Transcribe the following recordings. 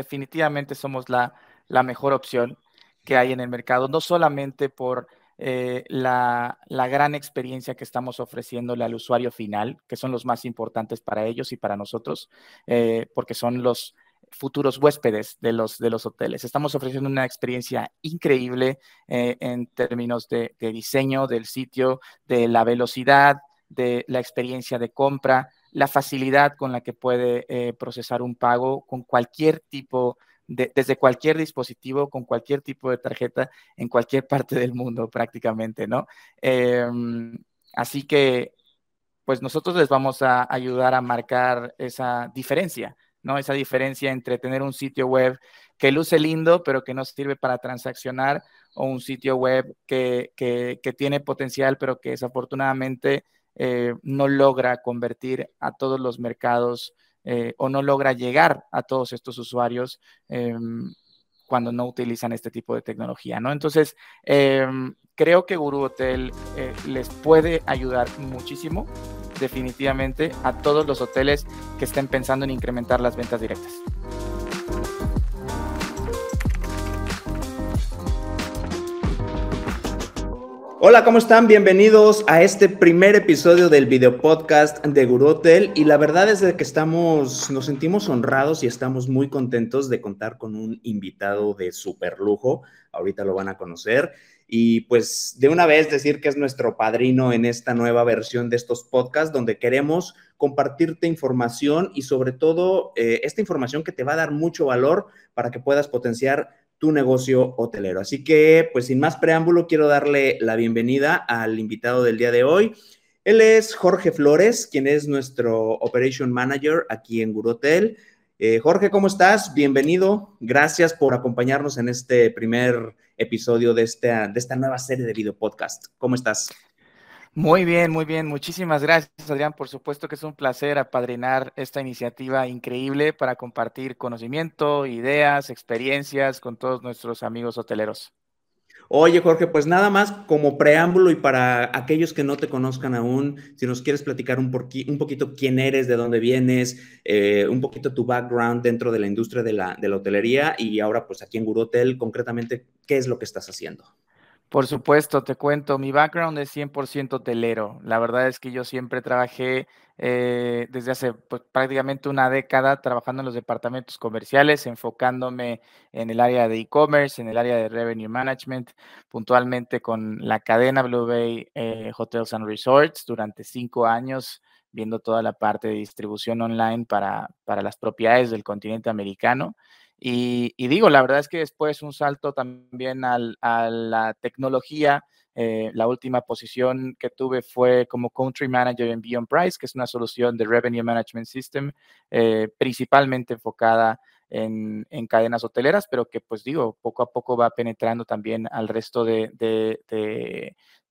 definitivamente somos la, mejor opción que hay en el mercado, no solamente por eh, la, gran experiencia que estamos ofreciéndole al usuario final, que son los más importantes para ellos y para nosotros, eh, porque son los futuros huéspedes de los, de los hoteles. Estamos ofreciendo una experiencia increíble eh, en términos de, diseño del sitio, de la velocidad, de la experiencia de compra, la facilidad con la que puede procesar un pago con cualquier tipo desde cualquier dispositivo, con cualquier tipo de tarjeta, en cualquier parte del mundo prácticamente, ¿no? Em, así que, pues nosotros les vamos a ayudar a marcar esa diferencia, ¿no? Esa diferencia entre tener un sitio web que luce lindo, pero que no sirve para transaccionar, o un sitio web que, tiene potencial, pero que desafortunadamente eh, no logra convertir a todos los mercados eh, o no logra llegar a todos estos usuarios em, cuando no utilizan este tipo de tecnología, ¿no? Entonces, em, creo que Guru Hotel eh, les puede ayudar muchísimo, definitivamente, a todos los hoteles que estén pensando en incrementar las ventas directas. Hola, ¿cómo están? Bienvenidos a este primer episodio del video podcast de Guru. Y la verdad es que estamos, nos sentimos honrados y estamos muy contentos de contar con un invitado de super lujo. Ahorita lo van a conocer. Y pues de una vez decir que es nuestro padrino en esta nueva versión de estos podcasts donde queremos compartirte información y sobre todo eh, esta información que te va a dar mucho valor para que puedas potenciar tu negocio hotelero. Así que, pues sin más preámbulo, quiero darle la bienvenida al invitado del día de hoy. Él es Jorge Flores, quien es nuestro Operation Manager aquí en Gurotel. Eh, Jorge, ¿cómo estás? Bienvenido. Gracias por acompañarnos en este primer episodio de esta, de esta nueva serie de video podcast. ¿Cómo estás? Muy bien, muy bien. Muchísimas gracias, Adrián. Por supuesto que es un placer apadrinar esta iniciativa increíble para compartir conocimiento, ideas, experiencias con todos nuestros amigos hoteleros. Oye, Jorge, pues nada más como preámbulo y para aquellos que no te conozcan aún, si nos quieres platicar un, poquito quién eres, de dónde vienes, eh, un poquito tu background dentro de la industria de la, de la hotelería y ahora pues aquí en Guru Hotel, concretamente, ¿qué es lo que estás haciendo? Por supuesto, te cuento, mi background es 100% telero. La verdad es que yo siempre trabajé eh, desde hace pues, prácticamente una década trabajando en los departamentos comerciales, enfocándome en el área de e-commerce, en el área de revenue management, puntualmente con la cadena Blue Bay eh, Hotels and Resorts durante cinco años, viendo toda la parte de distribución online para, para las propiedades del continente americano. Y, digo, la verdad es que después un salto también a la tecnología. Eh, la última posición que tuve fue como Country Manager en Beyond Price, que es una solución de Revenue Management System, eh, principalmente enfocada en, cadenas hoteleras, pero que pues digo, poco a poco va penetrando también al resto de,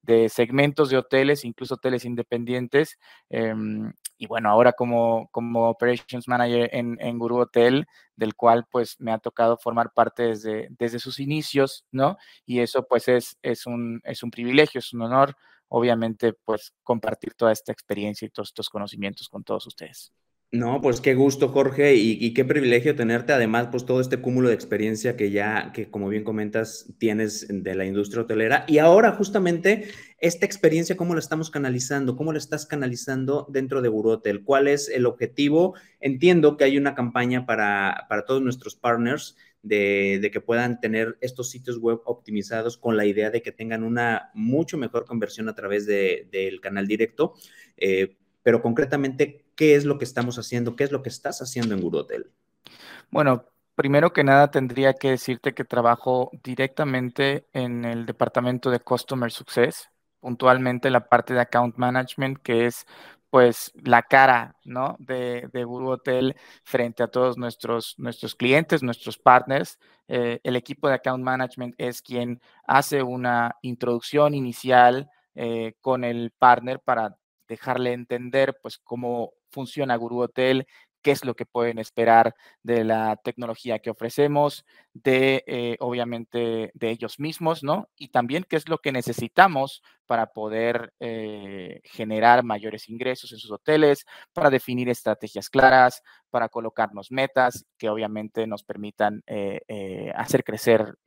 de segmentos de hoteles, incluso hoteles independientes. Em, y bueno, ahora como, como Operations Manager en, en Guru Hotel, del cual pues me ha tocado formar parte desde, desde sus inicios, ¿no? Y eso pues es, es, un, es un privilegio, es un honor, obviamente, pues compartir toda esta experiencia y todos estos conocimientos con todos ustedes. No, pues qué gusto, Jorge, y, qué privilegio tenerte. Además, pues todo este cúmulo de experiencia que ya, que como bien comentas, tienes de la industria hotelera. Y ahora, justamente, esta experiencia, ¿cómo la estamos canalizando? ¿Cómo la estás canalizando dentro de Hotel? ¿Cuál es el objetivo? Entiendo que hay una campaña para, para todos nuestros partners de, que puedan tener estos sitios web optimizados con la idea de que tengan una mucho mejor conversión a través de, del canal directo. Eh, pero concretamente, ¿qué es lo que estamos haciendo? ¿Qué es lo que estás haciendo en Guru Hotel? Bueno, primero que nada tendría que decirte que trabajo directamente en el departamento de Customer Success, puntualmente la parte de Account Management, que es pues la cara, ¿no? De, Guru Hotel frente a todos nuestros, nuestros clientes, nuestros partners. Eh, el equipo de Account Management es quien hace una introducción inicial eh, con el partner para dejarle entender pues cómo funciona Guru Hotel, qué es lo que pueden esperar de la tecnología que ofrecemos, de eh, obviamente de ellos mismos, ¿no? Y también qué es lo que necesitamos para poder eh, generar mayores ingresos en sus hoteles, para definir estrategias claras, para colocarnos metas que obviamente nos permitan eh, hacer crecer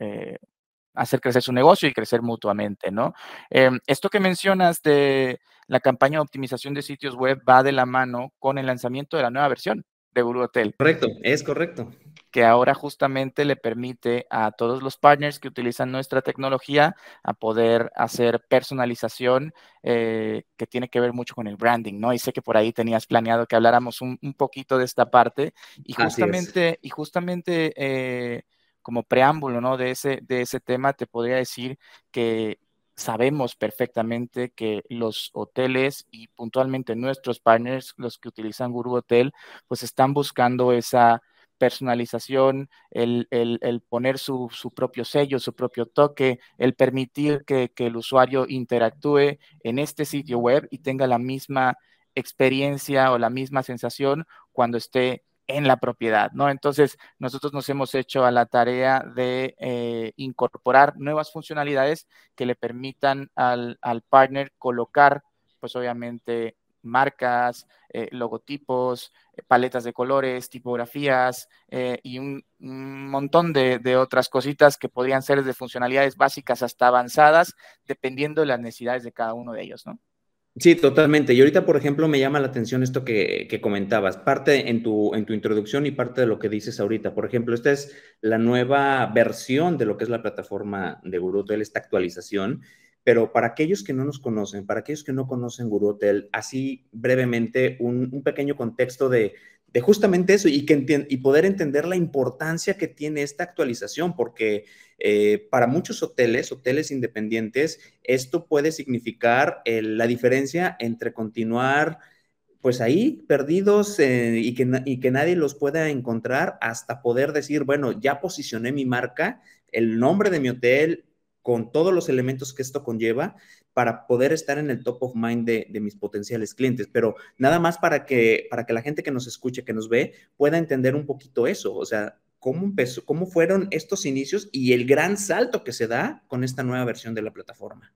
hacer crecer su negocio y crecer mutuamente, ¿no? Em, esto que mencionas de la campaña de optimización de sitios web va de la mano con el lanzamiento de la nueva versión de Guru Hotel. Correcto, es correcto. Que ahora justamente le permite a todos los partners que utilizan nuestra tecnología a poder hacer personalización eh, que tiene que ver mucho con el branding, ¿no? Y sé que por ahí tenías planeado que habláramos un, poquito de esta parte y justamente, y justamente eh, como preámbulo, ¿no? De ese, de ese tema te podría decir que sabemos perfectamente que los hoteles y puntualmente nuestros partners, los que utilizan Guru Hotel, pues están buscando esa personalización, el, poner su, propio sello, su propio toque, el permitir que, que el usuario interactúe en este sitio web y tenga la misma experiencia o la misma sensación cuando esté en la propiedad, ¿no? Entonces, nosotros nos hemos hecho a la tarea de eh, incorporar nuevas funcionalidades que le permitan al, partner colocar, pues obviamente, marcas, eh, logotipos, eh, paletas de colores, tipografías y un, montón de, de, otras cositas que podrían ser desde funcionalidades básicas hasta avanzadas, dependiendo de las necesidades de cada uno de ellos, ¿no? Sí, totalmente. Y ahorita, por ejemplo, me llama la atención esto que, comentabas, parte en tu, en tu introducción y parte de lo que dices ahorita. Por ejemplo, esta es la nueva versión de lo que es la plataforma de Guru Hotel, esta actualización. Pero para aquellos que no nos conocen, para aquellos que no conocen Guru Hotel, así brevemente un, un pequeño contexto de, de justamente eso y, que y poder entender la importancia que tiene esta actualización, porque eh, para muchos hoteles, hoteles independientes, esto puede significar la diferencia entre continuar pues ahí perdidos eh, y, que, y que nadie los pueda encontrar hasta poder decir, bueno, ya posicioné mi marca, el nombre de mi hotel, con todos los elementos que esto conlleva para poder estar en el top of mind de, mis potenciales clientes. Pero nada más para que, para que la gente que nos escuche, que nos ve, pueda entender un poquito eso. O sea, cómo fueron estos inicios y el gran salto que se da con esta nueva versión de la plataforma.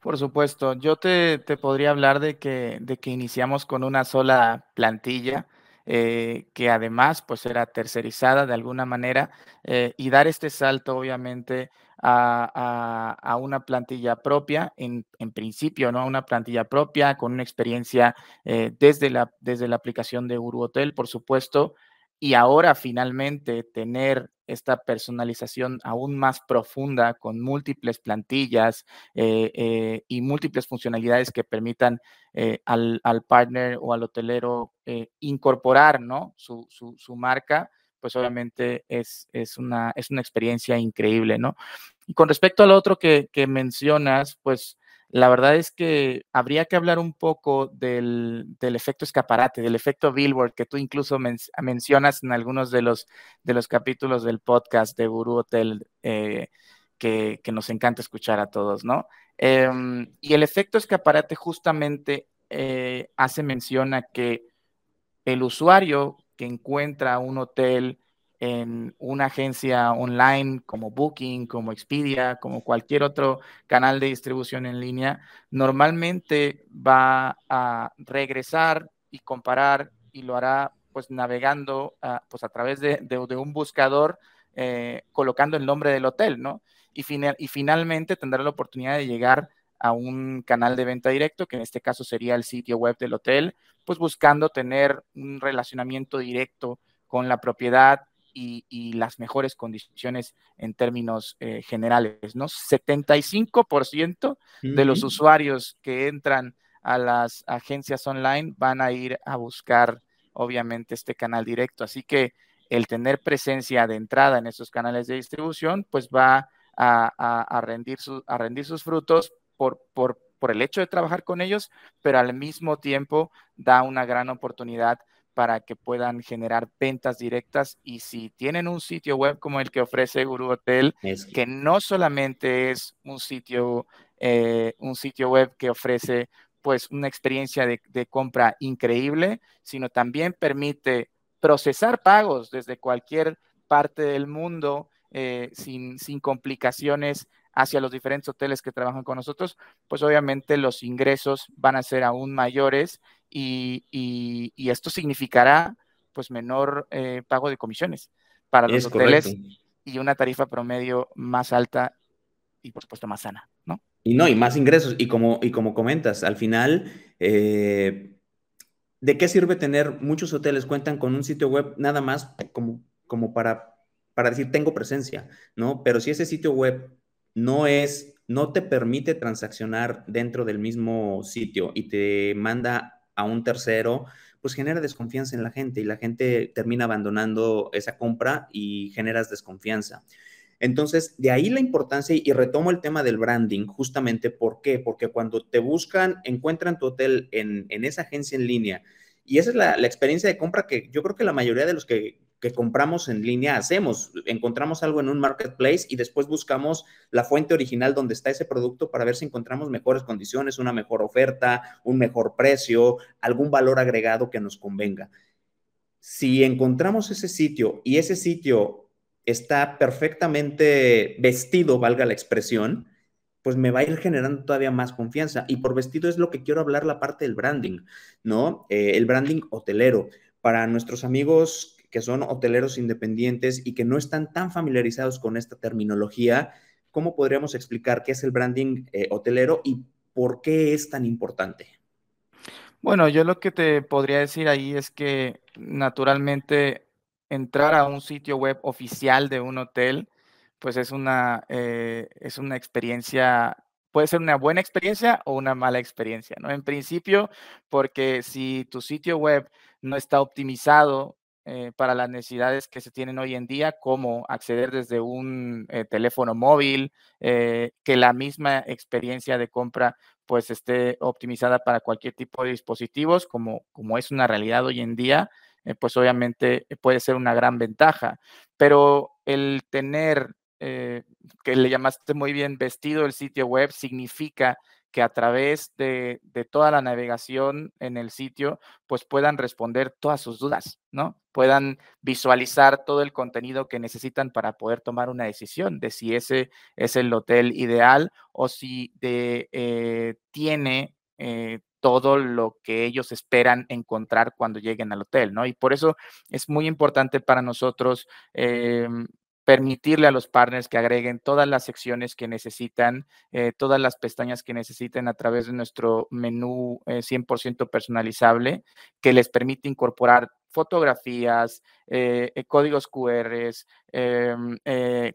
Por supuesto, yo te, podría hablar de que, de que iniciamos con una sola plantilla. Eh, que además pues era tercerizada de alguna manera eh, y dar este salto obviamente a, una plantilla propia, en, principio, ¿no? Una plantilla propia con una experiencia eh, desde, la, desde la aplicación de Uru por supuesto, y ahora finalmente tener esta personalización aún más profunda con múltiples plantillas eh, eh, y múltiples funcionalidades que permitan al, partner o al hotelero incorporar ¿no? su, su marca pues obviamente es, una, es una experiencia increíble, ¿no? Y con respecto al otro que, mencionas, pues la verdad es que habría que hablar un poco del, efecto escaparate, del efecto Billboard, que tú incluso mencionas en algunos de los, de los capítulos del podcast de Guru Hotel, eh, que, nos encanta escuchar a todos, ¿no? Em, y el efecto escaparate justamente eh, hace mención a que el usuario que encuentra un hotel en una agencia online como Booking, como Expedia, como cualquier otro canal de distribución en línea, normalmente va a regresar y comparar y lo hará pues navegando ah, pues a través de, un buscador eh, colocando el nombre del hotel, ¿no? Y, y finalmente tendrá la oportunidad de llegar a un canal de venta directo, que en este caso sería el sitio web del hotel, pues buscando tener un relacionamiento directo con la propiedad y, las mejores condiciones en términos eh, generales, ¿no? 75% de los usuarios que entran a las agencias online van a ir a buscar, obviamente, este canal directo. Así que el tener presencia de entrada en esos canales de distribución, pues va a, rendir, a rendir sus frutos por, por, por el hecho de trabajar con ellos, pero al mismo tiempo da una gran oportunidad para que puedan generar ventas directas y si tienen un sitio web como el que ofrece Guru Hotel, que no solamente es un sitio, eh, un sitio web que ofrece pues una experiencia de, de, compra increíble, sino también permite procesar pagos desde cualquier parte del mundo eh, sin, sin complicaciones hacia los diferentes hoteles que trabajan con nosotros, pues obviamente los ingresos van a ser aún mayores y, esto significará pues menor eh, pago de comisiones para los hoteles y una tarifa promedio más alta y por supuesto más sana, ¿no? Y no, y más ingresos. Y como, y como comentas, al final, eh, ¿de qué sirve tener muchos hoteles cuentan con un sitio web nada más como, como para, para decir tengo presencia, ¿no? Pero si ese sitio web no es, no te permite transaccionar dentro del mismo sitio y te manda a un tercero, pues genera desconfianza en la gente y la gente termina abandonando esa compra y generas desconfianza. Entonces, de ahí la importancia y retomo el tema del branding, justamente, ¿por qué? Porque cuando te buscan, encuentran tu hotel en, esa agencia en línea y esa es la, la, experiencia de compra que yo creo que la mayoría de los que que compramos en línea hacemos. Encontramos algo en un marketplace y después buscamos la fuente original donde está ese producto para ver si encontramos mejores condiciones, una mejor oferta, un mejor precio, algún valor agregado que nos convenga. Si encontramos ese sitio y ese sitio está perfectamente vestido, valga la expresión, pues me va a ir generando todavía más confianza. Y por vestido es lo que quiero hablar la parte del branding, ¿no? Eh, el branding hotelero. Para nuestros amigos que son hoteleros independientes y que no están tan familiarizados con esta terminología, ¿cómo podríamos explicar qué es el branding eh, hotelero y por qué es tan importante? Bueno, yo lo que te podría decir ahí es que naturalmente entrar a un sitio web oficial de un hotel, pues es una, eh, es una experiencia, puede ser una buena experiencia o una mala experiencia, ¿no? En principio, porque si tu sitio web no está optimizado eh, para las necesidades que se tienen hoy en día, como acceder desde un eh, teléfono móvil, eh, que la misma experiencia de compra pues esté optimizada para cualquier tipo de dispositivos, como, como es una realidad hoy en día, pues obviamente puede ser una gran ventaja. Pero el tener, que le llamaste muy bien, vestido el sitio web, significa que a través de, toda la navegación en el sitio, pues puedan responder todas sus dudas, ¿no? Puedan visualizar todo el contenido que necesitan para poder tomar una decisión de si ese es el hotel ideal o si de, eh, tiene eh, todo lo que ellos esperan encontrar cuando lleguen al hotel, ¿no? Y por eso es muy importante para nosotros permitirle a los partners que agreguen todas las secciones que necesitan, eh, todas las pestañas que necesiten a través de nuestro menú 100% eh, personalizable, que les permite incorporar fotografías, eh, códigos QR, em,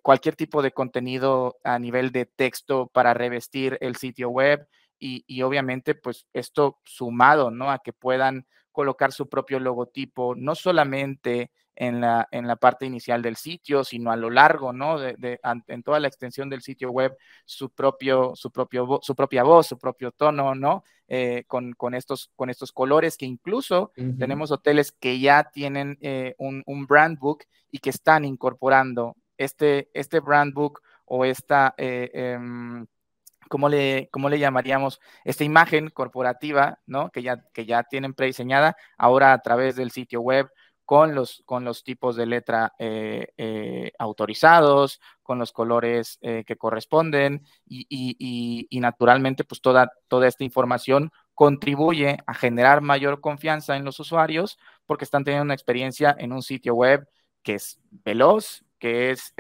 cualquier tipo de contenido a nivel de texto para revestir el sitio web y, y obviamente pues esto sumado, ¿no? A que puedan colocar su propio logotipo, no solamente en la, en la parte inicial del sitio, sino a lo largo, ¿no? De, en toda la extensión del sitio web, su, propio, su, propio, su propia voz, su propio tono, ¿no? Eh, con, con, estos, con estos colores que incluso tenemos hoteles que ya tienen eh, un, un, brand book y que están incorporando este, este brand book o esta... Eh, em, ¿cómo le, cómo le llamaríamos? Esta imagen corporativa, ¿no? Que ya, que ya tienen prediseñada, ahora a través del sitio web con los, con los tipos de letra eh, eh, autorizados, con los colores eh, que corresponden y, naturalmente pues toda, toda esta información contribuye a generar mayor confianza en los usuarios porque están teniendo una experiencia en un sitio web que es veloz, que es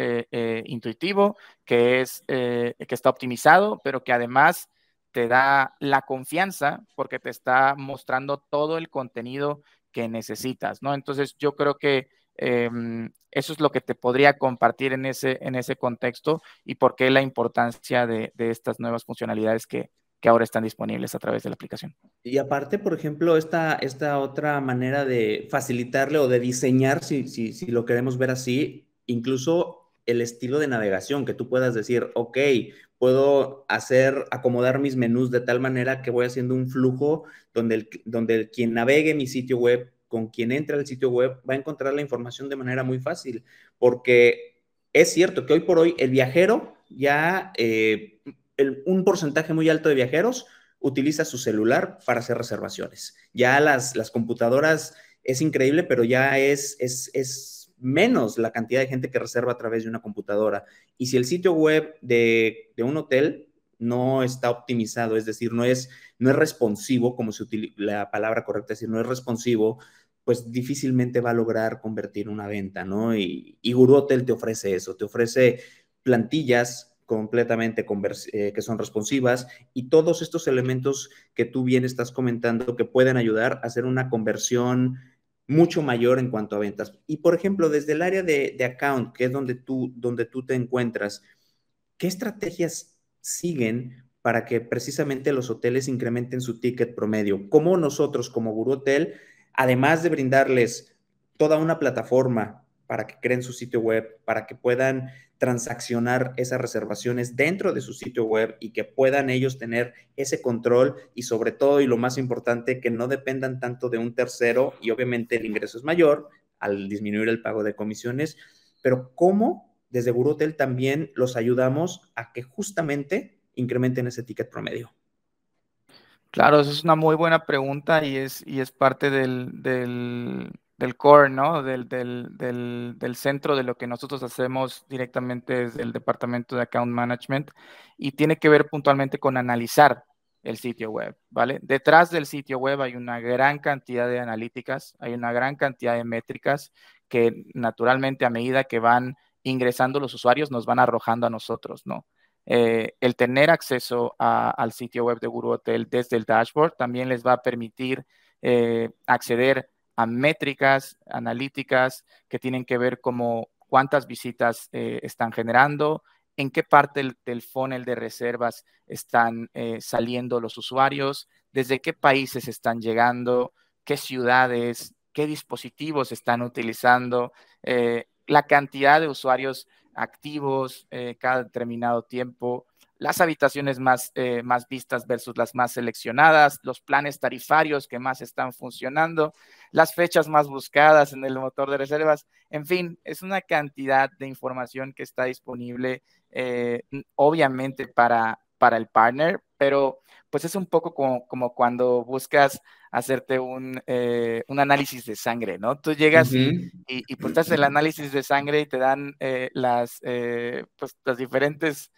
intuitivo, que, es, que está optimizado, pero que además te da la confianza porque te está mostrando todo el contenido que necesitas, ¿no? Entonces yo creo que em, eso es lo que te podría compartir en ese, en ese contexto y por qué la importancia de, estas nuevas funcionalidades que, ahora están disponibles a través de la aplicación. Y aparte, por ejemplo, esta, esta otra manera de facilitarle o de diseñar, si, si, si lo queremos ver así, incluso el estilo de navegación, que tú puedas decir, ok, puedo hacer, acomodar mis menús de tal manera que voy haciendo un flujo donde, el, donde quien navegue mi sitio web, con quien entre al sitio web, va a encontrar la información de manera muy fácil, porque es cierto que hoy por hoy el viajero ya, eh, un porcentaje muy alto de viajeros utiliza su celular para hacer reservaciones. Ya las, las computadoras es increíble, pero ya es, es, es menos la cantidad de gente que reserva a través de una computadora. Y si el sitio web de, de un hotel no está optimizado, es decir, no es, no es responsivo, como se utiliza la palabra correcta, es decir, no es responsivo, pues difícilmente va a lograr convertir una venta, ¿no? Y, y Guru Hotel te ofrece eso, te ofrece plantillas completamente eh, que son responsivas y todos estos elementos que tú bien estás comentando que pueden ayudar a hacer una conversión mucho mayor en cuanto a ventas. Y por ejemplo, desde el área de, de account, que es donde tú, donde tú te encuentras, ¿qué estrategias siguen para que precisamente los hoteles incrementen su ticket promedio? ¿Cómo nosotros como Guru Hotel además de brindarles toda una plataforma para que creen su sitio web, para que puedan transaccionar esas reservaciones dentro de su sitio web y que puedan ellos tener ese control y sobre todo y lo más importante, que no dependan tanto de un tercero y obviamente el ingreso es mayor al disminuir el pago de comisiones, pero cómo desde Hotel también los ayudamos a que justamente incrementen ese ticket promedio. Claro, eso es una muy buena pregunta y es, y es parte del, del, core, ¿no? Del, del, centro de lo que nosotros hacemos directamente desde el departamento de Account Management y tiene que ver puntualmente con analizar el sitio web, ¿vale? Detrás del sitio web hay una gran cantidad de analíticas, hay una gran cantidad de métricas que naturalmente a medida que van ingresando los usuarios nos van arrojando a nosotros, ¿no? Eh, el tener acceso al sitio web de Guru Hotel desde el dashboard también les va a permitir eh, acceder a métricas analíticas que tienen que ver como cuántas visitas eh, están generando, en qué parte del, funnel de reservas están saliendo los usuarios, desde qué países están llegando, qué ciudades, qué dispositivos están utilizando, la cantidad de usuarios activos eh, cada determinado tiempo, las habitaciones más, eh, más vistas versus las más seleccionadas, los planes tarifarios que más están funcionando, las fechas más buscadas en el motor de reservas, en fin, es una cantidad de información que está disponible, eh, obviamente para, para el partner, pero pues es un poco como, como cuando buscas hacerte un, eh, un, análisis de sangre, ¿no? Tú llegas y, y, pues haces el análisis de sangre y te dan eh, las, eh, pues, las diferentes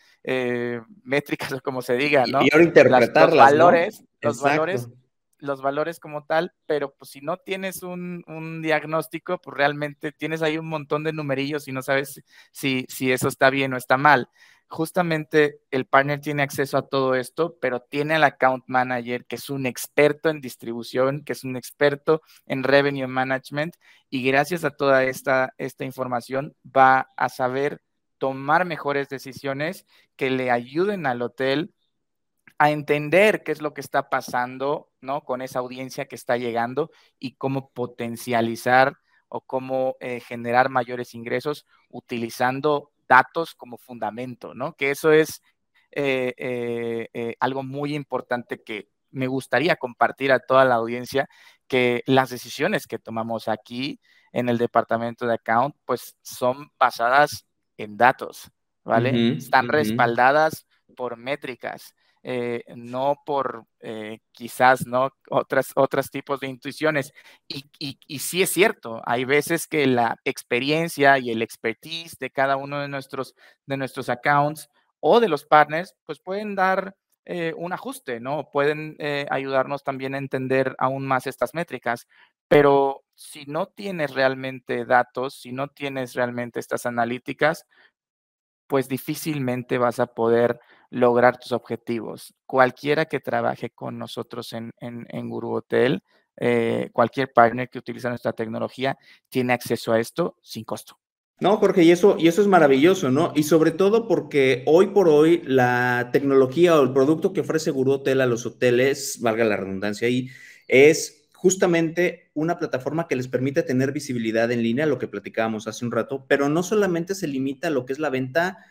métricas o como se diga, ¿no? Y, ahora interpretarlas, los valores, los valores, los valores como tal, pero pues si no tienes un, un, diagnóstico, pues realmente tienes ahí un montón de numerillos y no sabes si, si eso está bien o está mal justamente el partner tiene acceso a todo esto, pero tiene al account manager que es un experto en distribución, que es un experto en revenue management y gracias a toda esta, esta información va a saber tomar mejores decisiones que le ayuden al hotel a entender qué es lo que está pasando, ¿no? Con esa audiencia que está llegando y cómo potencializar o cómo eh, generar mayores ingresos utilizando datos como fundamento, ¿no? Que eso es eh, eh, eh, algo muy importante que me gustaría compartir a toda la audiencia, que las decisiones que tomamos aquí en el departamento de account, pues son basadas en datos, ¿vale? Están respaldadas por métricas. Eh, no por eh, quizás no otras, otros tipos de intuiciones. Y, y, sí es cierto, hay veces que la experiencia y el expertise de cada uno de nuestros, de nuestros accounts o de los partners, pues pueden dar eh, un ajuste, ¿no? Pueden ayudarnos también a entender aún más estas métricas. Pero si no tienes realmente datos, si no tienes realmente estas analíticas, pues difícilmente vas a poder lograr tus objetivos. Cualquiera que trabaje con nosotros en, en, Guru Hotel, eh, cualquier partner que utiliza nuestra tecnología, tiene acceso a esto sin costo. No, Jorge, y eso, y eso es maravilloso, ¿no? Y sobre todo porque hoy por hoy la tecnología o el producto que ofrece Guru Hotel a los hoteles, valga la redundancia ahí, es justamente una plataforma que les permite tener visibilidad en línea, lo que platicábamos hace un rato, pero no solamente se limita a lo que es la venta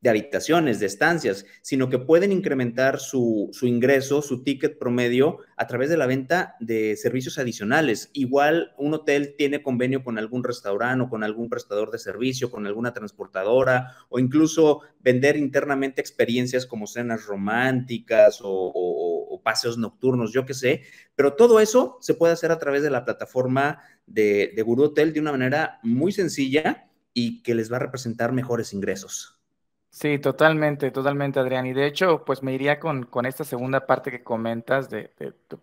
de habitaciones, de estancias, sino que pueden incrementar su, ingreso, su ticket promedio a través de la venta de servicios adicionales. Igual un hotel tiene convenio con algún restaurante o con algún prestador de servicio, con alguna transportadora o incluso vender internamente experiencias como cenas románticas o o, paseos nocturnos, yo qué sé, pero todo eso se puede hacer a través de la plataforma de, de Guru Hotel de una manera muy sencilla y que les va a representar mejores ingresos. Sí, totalmente, totalmente, Adrián. Y de hecho, pues me iría con, con esta segunda parte que comentas de,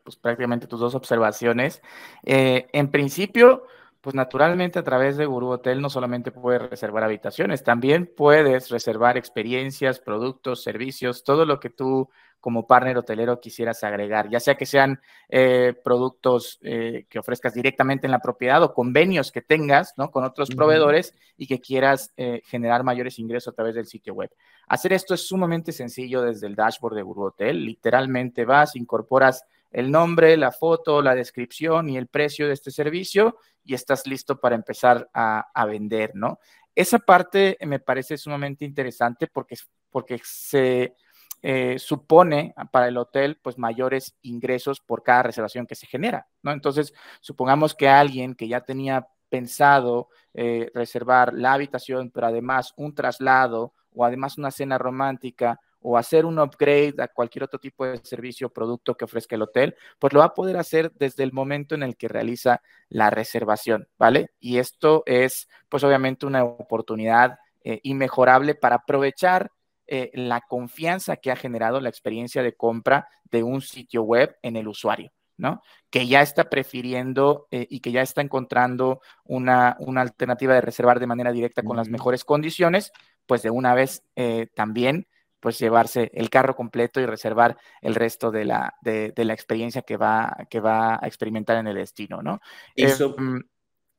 pues, prácticamente tus dos observaciones. Eh, en principio, pues naturalmente a través de Guru Hotel no solamente puedes reservar habitaciones, también puedes reservar experiencias, productos, servicios, todo lo que tú como partner hotelero quisieras agregar, ya sea que sean eh, productos eh, que ofrezcas directamente en la propiedad o convenios que tengas ¿no? con otros proveedores y que quieras eh, generar mayores ingresos a través del sitio web. Hacer esto es sumamente sencillo desde el dashboard de Guru Hotel. Literalmente vas, incorporas el nombre, la foto, la descripción y el precio de este servicio y estás listo para empezar a, a vender, ¿no? Esa parte me parece sumamente interesante porque, porque se eh, supone para el hotel pues mayores ingresos por cada reservación que se genera, ¿no? Entonces, supongamos que alguien que ya tenía pensado eh, reservar la habitación, pero además un traslado o además una cena romántica o hacer un upgrade a cualquier otro tipo de servicio o producto que ofrezca el hotel, pues lo va a poder hacer desde el momento en el que realiza la reservación, ¿vale? Y esto es, pues obviamente, una oportunidad eh, inmejorable para aprovechar eh, la confianza que ha generado la experiencia de compra de un sitio web en el usuario, ¿no? Que ya está prefiriendo eh, y que ya está encontrando una, alternativa de reservar de manera directa con las mejores condiciones, pues de una vez eh, también pues llevarse el carro completo y reservar el resto de la, de, la experiencia que va, que va a experimentar en el destino, ¿no? Mm,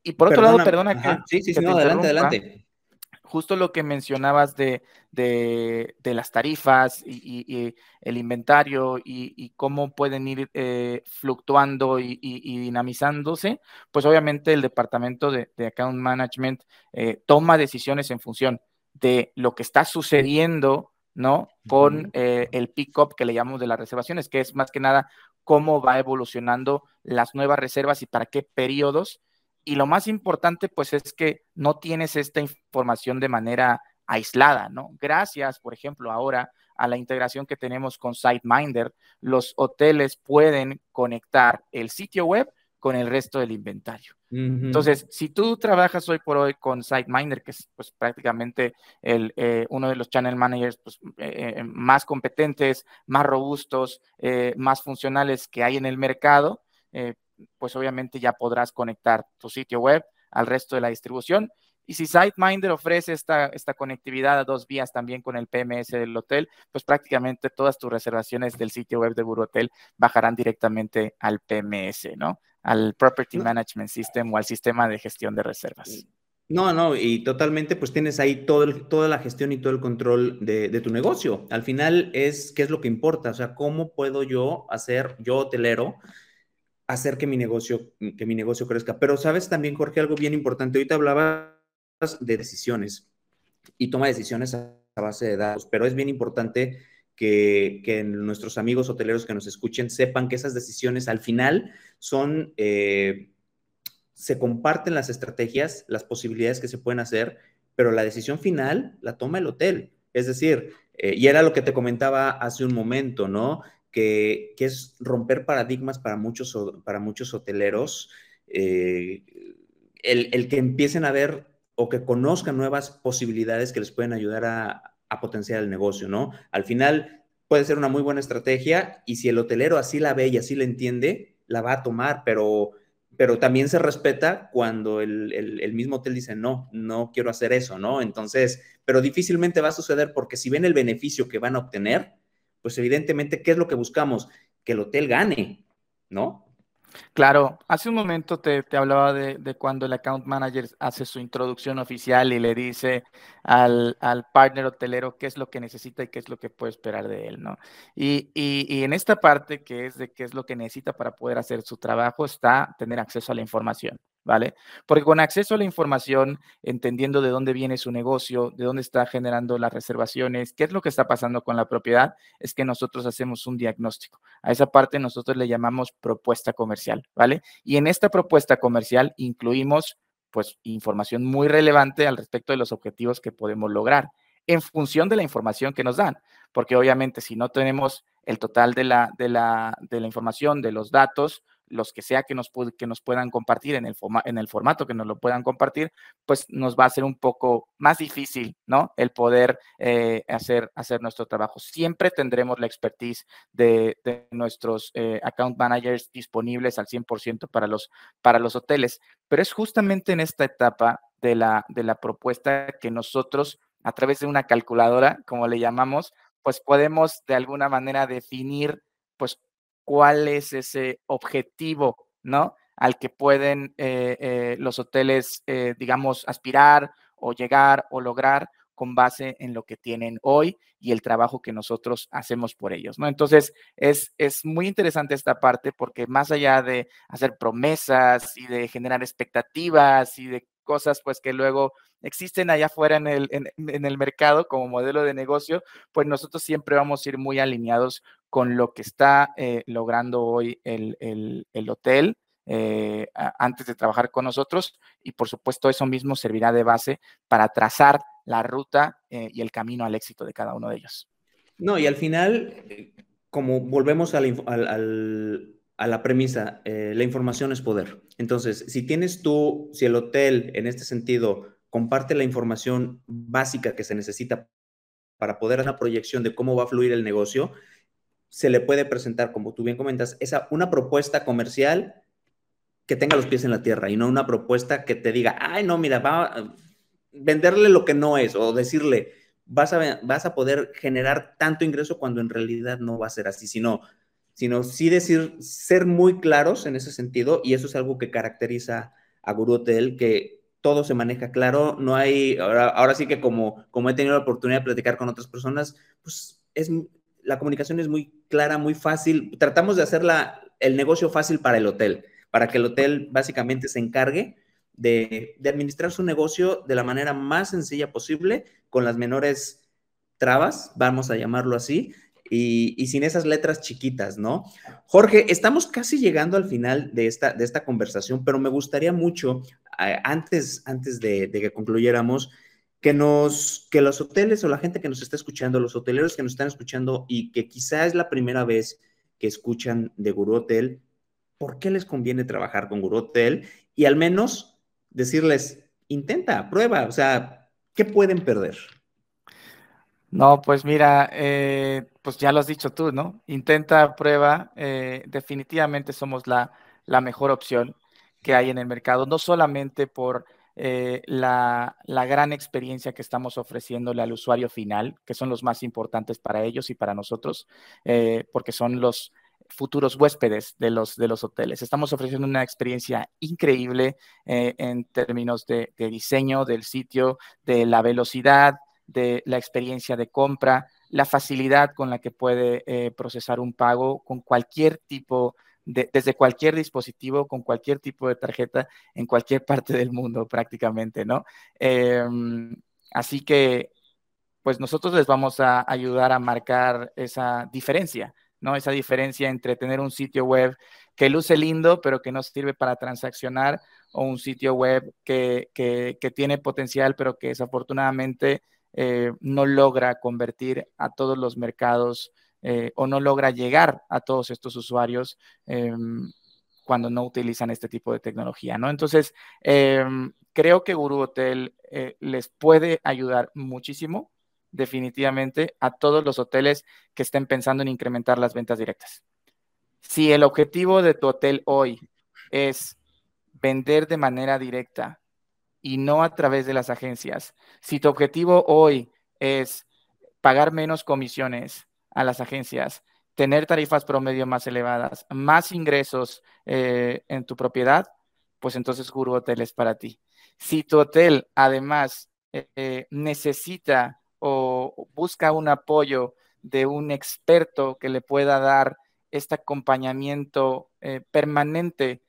y por otro lado, perdona que... Sí, sí, no, adelante, adelante. Justo lo que mencionabas de, las tarifas y, el inventario y, cómo pueden ir eh, fluctuando y, dinamizándose, pues obviamente el departamento de, account management eh, toma decisiones en función de lo que está sucediendo, ¿no? Con eh, el pick-up que le llamamos de las reservaciones, que es más que nada cómo va evolucionando las nuevas reservas y para qué periodos y lo más importante, pues, es que no tienes esta información de manera aislada, ¿no? Gracias, por ejemplo, ahora a la integración que tenemos con SiteMinder, los hoteles pueden conectar el sitio web con el resto del inventario. Entonces, si tú trabajas hoy por hoy con SiteMinder, que es pues, prácticamente el, eh, uno de los channel managers pues, eh, eh, más competentes, más robustos, más funcionales que hay en el mercado, pues obviamente ya podrás conectar tu sitio web al resto de la distribución. Y si SiteMinder ofrece esta, esta conectividad a dos vías también con el PMS del hotel, pues prácticamente todas tus reservaciones del sitio web de Hotel bajarán directamente al PMS, ¿no? Al Property Management System o al sistema de gestión de reservas. No, no, y totalmente, pues tienes ahí todo toda la gestión y todo el control de, de, tu negocio. Al final es qué es lo que importa, o sea, cómo puedo yo hacer, yo hotelero, hacer que mi negocio, que mi negocio crezca. Pero sabes también, Jorge, algo bien importante. Ahorita hablabas de decisiones y toma decisiones a base de datos, pero es bien importante que, que nuestros amigos hoteleros que nos escuchen sepan que esas decisiones al final son, eh, se comparten las estrategias, las posibilidades que se pueden hacer, pero la decisión final la toma el hotel. Es decir, eh, y era lo que te comentaba hace un momento, ¿no? que, es romper paradigmas para muchos, para muchos hoteleros, eh, el, que empiecen a ver o que conozcan nuevas posibilidades que les pueden ayudar a, potenciar el negocio, ¿no? Al final puede ser una muy buena estrategia y si el hotelero así la ve y así la entiende, la va a tomar, pero, pero también se respeta cuando el, el, mismo hotel dice, no, no quiero hacer eso, ¿no? Entonces, pero difícilmente va a suceder porque si ven el beneficio que van a obtener, pues evidentemente, ¿qué es lo que buscamos? Que el hotel gane, ¿no? Claro, hace un momento te, hablaba de, cuando el account manager hace su introducción oficial y le dice al, partner hotelero qué es lo que necesita y qué es lo que puede esperar de él, ¿no? Y, y, en esta parte que es de qué es lo que necesita para poder hacer su trabajo está tener acceso a la información. ¿Vale? Porque con acceso a la información, entendiendo de dónde viene su negocio, de dónde está generando las reservaciones, qué es lo que está pasando con la propiedad, es que nosotros hacemos un diagnóstico. A esa parte nosotros le llamamos propuesta comercial, ¿vale? Y en esta propuesta comercial incluimos pues información muy relevante al respecto de los objetivos que podemos lograr en función de la información que nos dan, porque obviamente si no tenemos el total de la, de la, de la información, de los datos, los que sea que nos, que nos puedan compartir en el, en el formato que nos lo puedan compartir, pues nos va a ser un poco más difícil, ¿no? El poder eh, hacer, hacer nuestro trabajo. Siempre tendremos la expertise de, nuestros eh, account managers disponibles al 100% para los, para los hoteles, pero es justamente en esta etapa de la, de la propuesta que nosotros, a través de una calculadora, como le llamamos, pues podemos de alguna manera definir, pues, cuál es ese objetivo, ¿no? Al que pueden eh, eh, los hoteles, eh, digamos, aspirar o llegar o lograr con base en lo que tienen hoy y el trabajo que nosotros hacemos por ellos, ¿no? Entonces, es, es muy interesante esta parte porque más allá de hacer promesas y de generar expectativas y de cosas pues que luego existen allá afuera en el, en, el mercado como modelo de negocio, pues nosotros siempre vamos a ir muy alineados con lo que está eh, logrando hoy el, el, hotel eh, antes de trabajar con nosotros y por supuesto eso mismo servirá de base para trazar la ruta eh, y el camino al éxito de cada uno de ellos. No, y al final, como volvemos al, al a la premisa, la información es poder. Entonces, si tienes tú, si el hotel en este sentido comparte la información básica que se necesita para poder hacer una proyección de cómo va a fluir el negocio, se le puede presentar, como tú bien comentas, esa, una propuesta comercial que tenga los pies en la tierra y no una propuesta que te diga, ay, no, mira, va a venderle lo que no es o decirle, vas a, vas a poder generar tanto ingreso cuando en realidad no va a ser así, sino sino sí decir, ser muy claros en ese sentido, y eso es algo que caracteriza a Guru Hotel, que todo se maneja claro, no hay, ahora, sí que como, como he tenido la oportunidad de platicar con otras personas, pues es, la comunicación es muy clara, muy fácil, tratamos de hacer el negocio fácil para el hotel, para que el hotel básicamente se encargue de, de administrar su negocio de la manera más sencilla posible, con las menores trabas, vamos a llamarlo así, y, sin esas letras chiquitas, ¿no? Jorge, estamos casi llegando al final de esta, de esta conversación, pero me gustaría mucho, eh, antes, antes de, que concluyéramos, que, nos, que los hoteles o la gente que nos está escuchando, los hoteleros que nos están escuchando y que quizá es la primera vez que escuchan de Guru Hotel, ¿por qué les conviene trabajar con Guru Hotel? Y al menos decirles, intenta, prueba, o sea, ¿qué pueden perder? No, pues mira, eh, pues ya lo has dicho tú, ¿no? Intenta, prueba, eh, definitivamente somos la, la, mejor opción que hay en el mercado, no solamente por eh, la, la, gran experiencia que estamos ofreciéndole al usuario final, que son los más importantes para ellos y para nosotros, porque son los futuros huéspedes de los, de los hoteles. Estamos ofreciendo una experiencia increíble en términos de, diseño del sitio, de la velocidad, de la experiencia de compra, la facilidad con la que puede eh, procesar un pago con cualquier tipo de, desde cualquier dispositivo, con cualquier tipo de tarjeta en cualquier parte del mundo prácticamente, ¿no? Em, así que, pues nosotros les vamos a ayudar a marcar esa diferencia, ¿no? Esa diferencia entre tener un sitio web que luce lindo, pero que no sirve para transaccionar, o un sitio web que, que, que tiene potencial, pero que desafortunadamente eh, no logra convertir a todos los mercados eh, o no logra llegar a todos estos usuarios em, cuando no utilizan este tipo de tecnología, ¿no? Entonces, em, creo que Guru Hotel eh, les puede ayudar muchísimo, definitivamente, a todos los hoteles que estén pensando en incrementar las ventas directas. Si el objetivo de tu hotel hoy es vender de manera directa y no a través de las agencias. Si tu objetivo hoy es pagar menos comisiones a las agencias, tener tarifas promedio más elevadas, más ingresos eh, en tu propiedad, pues entonces Guru Hotel es para ti. Si tu hotel además eh, eh, necesita o busca un apoyo de un experto que le pueda dar este acompañamiento permanente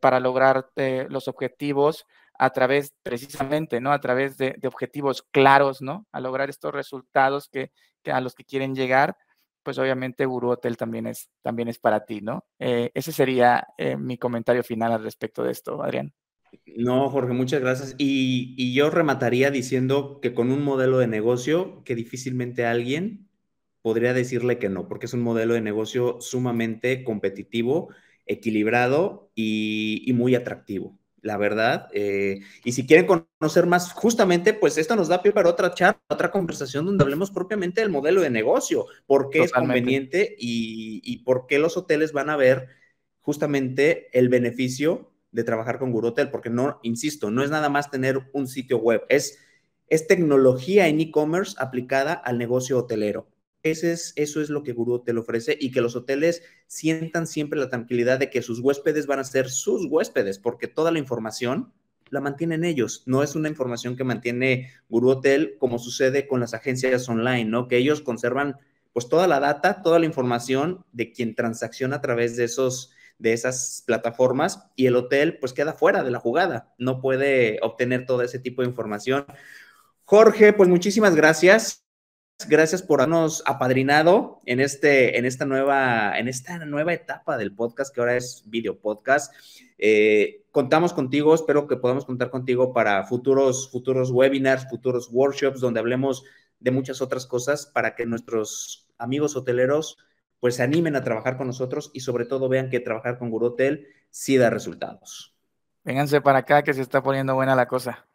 para lograr los objetivos, a través precisamente, ¿no? A través de, objetivos claros, ¿no? A lograr estos resultados que, a los que quieren llegar, pues obviamente Guru Hotel también es, también es para ti, ¿no? Eh, ese sería eh, mi comentario final al respecto de esto, Adrián. No, Jorge, muchas gracias. Y, y, yo remataría diciendo que con un modelo de negocio que difícilmente alguien podría decirle que no, porque es un modelo de negocio sumamente competitivo, equilibrado y, muy atractivo, la verdad. Eh, y si quieren conocer más, justamente, pues esto nos da pie para otra charla, otra conversación donde hablemos propiamente del modelo de negocio, por qué es conveniente y, y por qué los hoteles van a ver justamente el beneficio de trabajar con Guru Hotel, porque no, insisto, no es nada más tener un sitio web, es, es tecnología en e-commerce aplicada al negocio hotelero. Ese es, eso es lo que Guru Hotel ofrece y que los hoteles sientan siempre la tranquilidad de que sus huéspedes van a ser sus huéspedes, porque toda la información la mantienen ellos. No es una información que mantiene Guru Hotel como sucede con las agencias online, ¿no? Que ellos conservan pues toda la data, toda la información de quien transacciona a través de esos de esas plataformas y el hotel pues queda fuera de la jugada, no puede obtener todo ese tipo de información. Jorge, pues muchísimas gracias. Gracias por habernos apadrinado en, este, en, esta nueva, en esta nueva etapa del podcast, que ahora es video podcast. Eh, contamos contigo, espero que podamos contar contigo para futuros, futuros webinars, futuros workshops, donde hablemos de muchas otras cosas para que nuestros amigos hoteleros pues se animen a trabajar con nosotros y sobre todo vean que trabajar con Guru Hotel sí da resultados. Vénganse para acá que se está poniendo buena la cosa.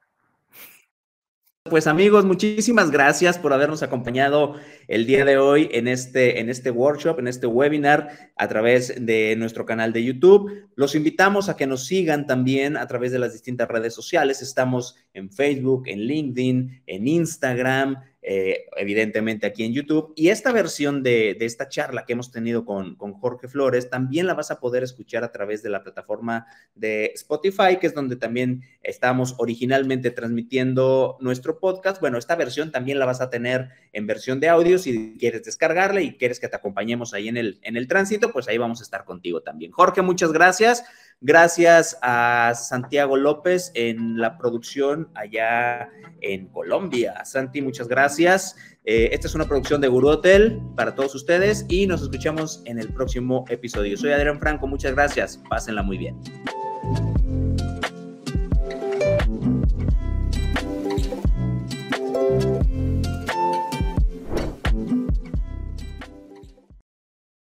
Pues amigos, muchísimas gracias por habernos acompañado el día de hoy en este, en este workshop, en este webinar a través de nuestro canal de YouTube. Los invitamos a que nos sigan también a través de las distintas redes sociales. Estamos en Facebook, en LinkedIn, en Instagram, eh, evidentemente aquí en YouTube. Y esta versión de, esta charla que hemos tenido con, Jorge Flores también la vas a poder escuchar a través de la plataforma de Spotify, que es donde también estamos originalmente transmitiendo nuestro podcast. Bueno, esta versión también la vas a tener en versión de audio. Si quieres descargarla y quieres que te acompañemos ahí en el, en el tránsito, pues ahí vamos a estar contigo también. Jorge, muchas gracias. Gracias a Santiago López en la producción allá en Colombia. Santi, muchas gracias. Eh, esta es una producción de Guru Hotel para todos ustedes y nos escuchamos en el próximo episodio. Soy Adrián Franco, muchas gracias. Pásenla muy bien.